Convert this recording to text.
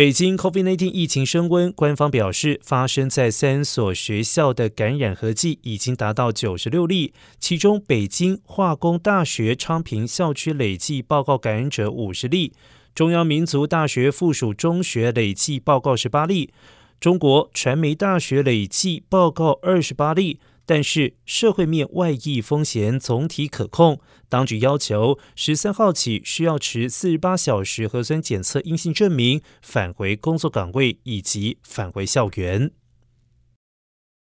北京 COVID-19 疫情升温，官方表示，发生在三所学校的感染合计已经达到九十六例，其中北京化工大学昌平校区累计报告感染者五十例，中央民族大学附属中学累计报告十八例，中国传媒大学累计报告二十八例。但是社会面外溢风险总体可控，当局要求十三号起需要持四十八小时核酸检测阴性证明返回工作岗位以及返回校园。